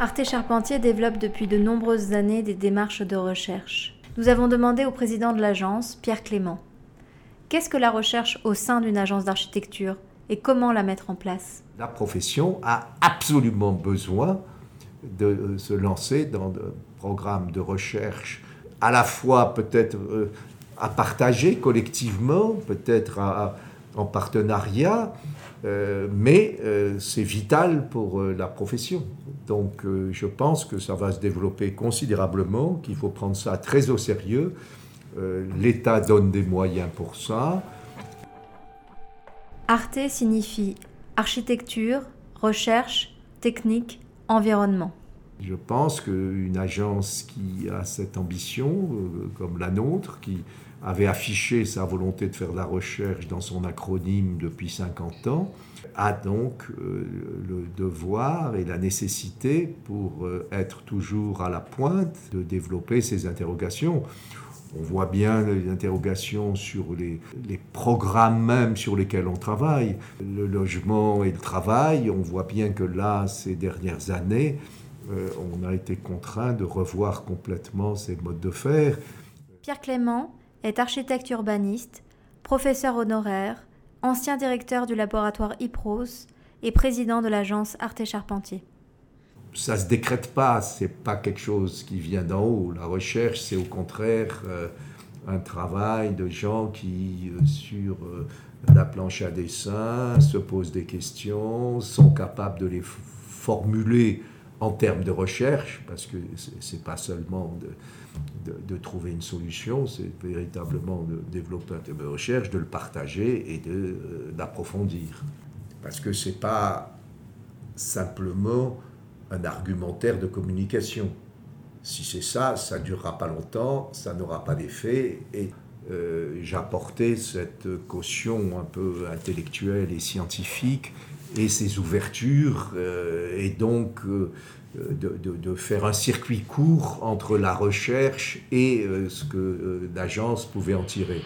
Arte Charpentier développe depuis de nombreuses années des démarches de recherche. Nous avons demandé au président de l'agence, Pierre Clément, qu'est-ce que la recherche au sein d'une agence d'architecture et comment la mettre en place? La profession a absolument besoin de se lancer dans des programmes de recherche à la fois peut-être euh, à partager collectivement, peut-être en partenariat, euh, mais euh, c'est vital pour la profession. Donc je pense que ça va se développer considérablement, qu'il faut prendre ça très au sérieux. L'État donne des moyens pour ça. Arte signifie architecture, recherche, technique, environnement. Je pense qu'une agence qui a cette ambition, euh, comme la nôtre, qui avait affiché sa volonté de faire de la recherche dans son acronyme depuis 50 ans, a donc euh, le devoir et la nécessité, pour euh, être toujours à la pointe, de développer ces interrogations. On voit bien les interrogations sur les, programmes même sur lesquels on travaille, le logement et le travail. On voit bien que là, ces dernières années, euh, on a été contraint de revoir complètement ces modes de faire. Pierre Clément est architecte urbaniste, professeur honoraire, ancien directeur du laboratoire IPROS et président de l'agence Arte Charpentier. Ça ne se décrète pas, c'est pas quelque chose qui vient d'en haut. La recherche, c'est au contraire euh, un travail de gens qui, euh, sur la planche à dessin, se posent des questions, sont capables de les formuler en termes de recherche, parce que ce n'est pas seulement de, trouver une solution, c'est véritablement de développer un thème de recherche, de le partager et euh, d'approfondir. Parce que ce n'est pas simplement un argumentaire de communication. Si c'est ça, ça ne durera pas longtemps, ça n'aura pas d'effet. Et euh, j'apportais cette caution un peu intellectuelle et scientifique et ses ouvertures, euh, et donc euh, de, faire un circuit court entre la recherche et euh, ce que l'agence pouvait en tirer.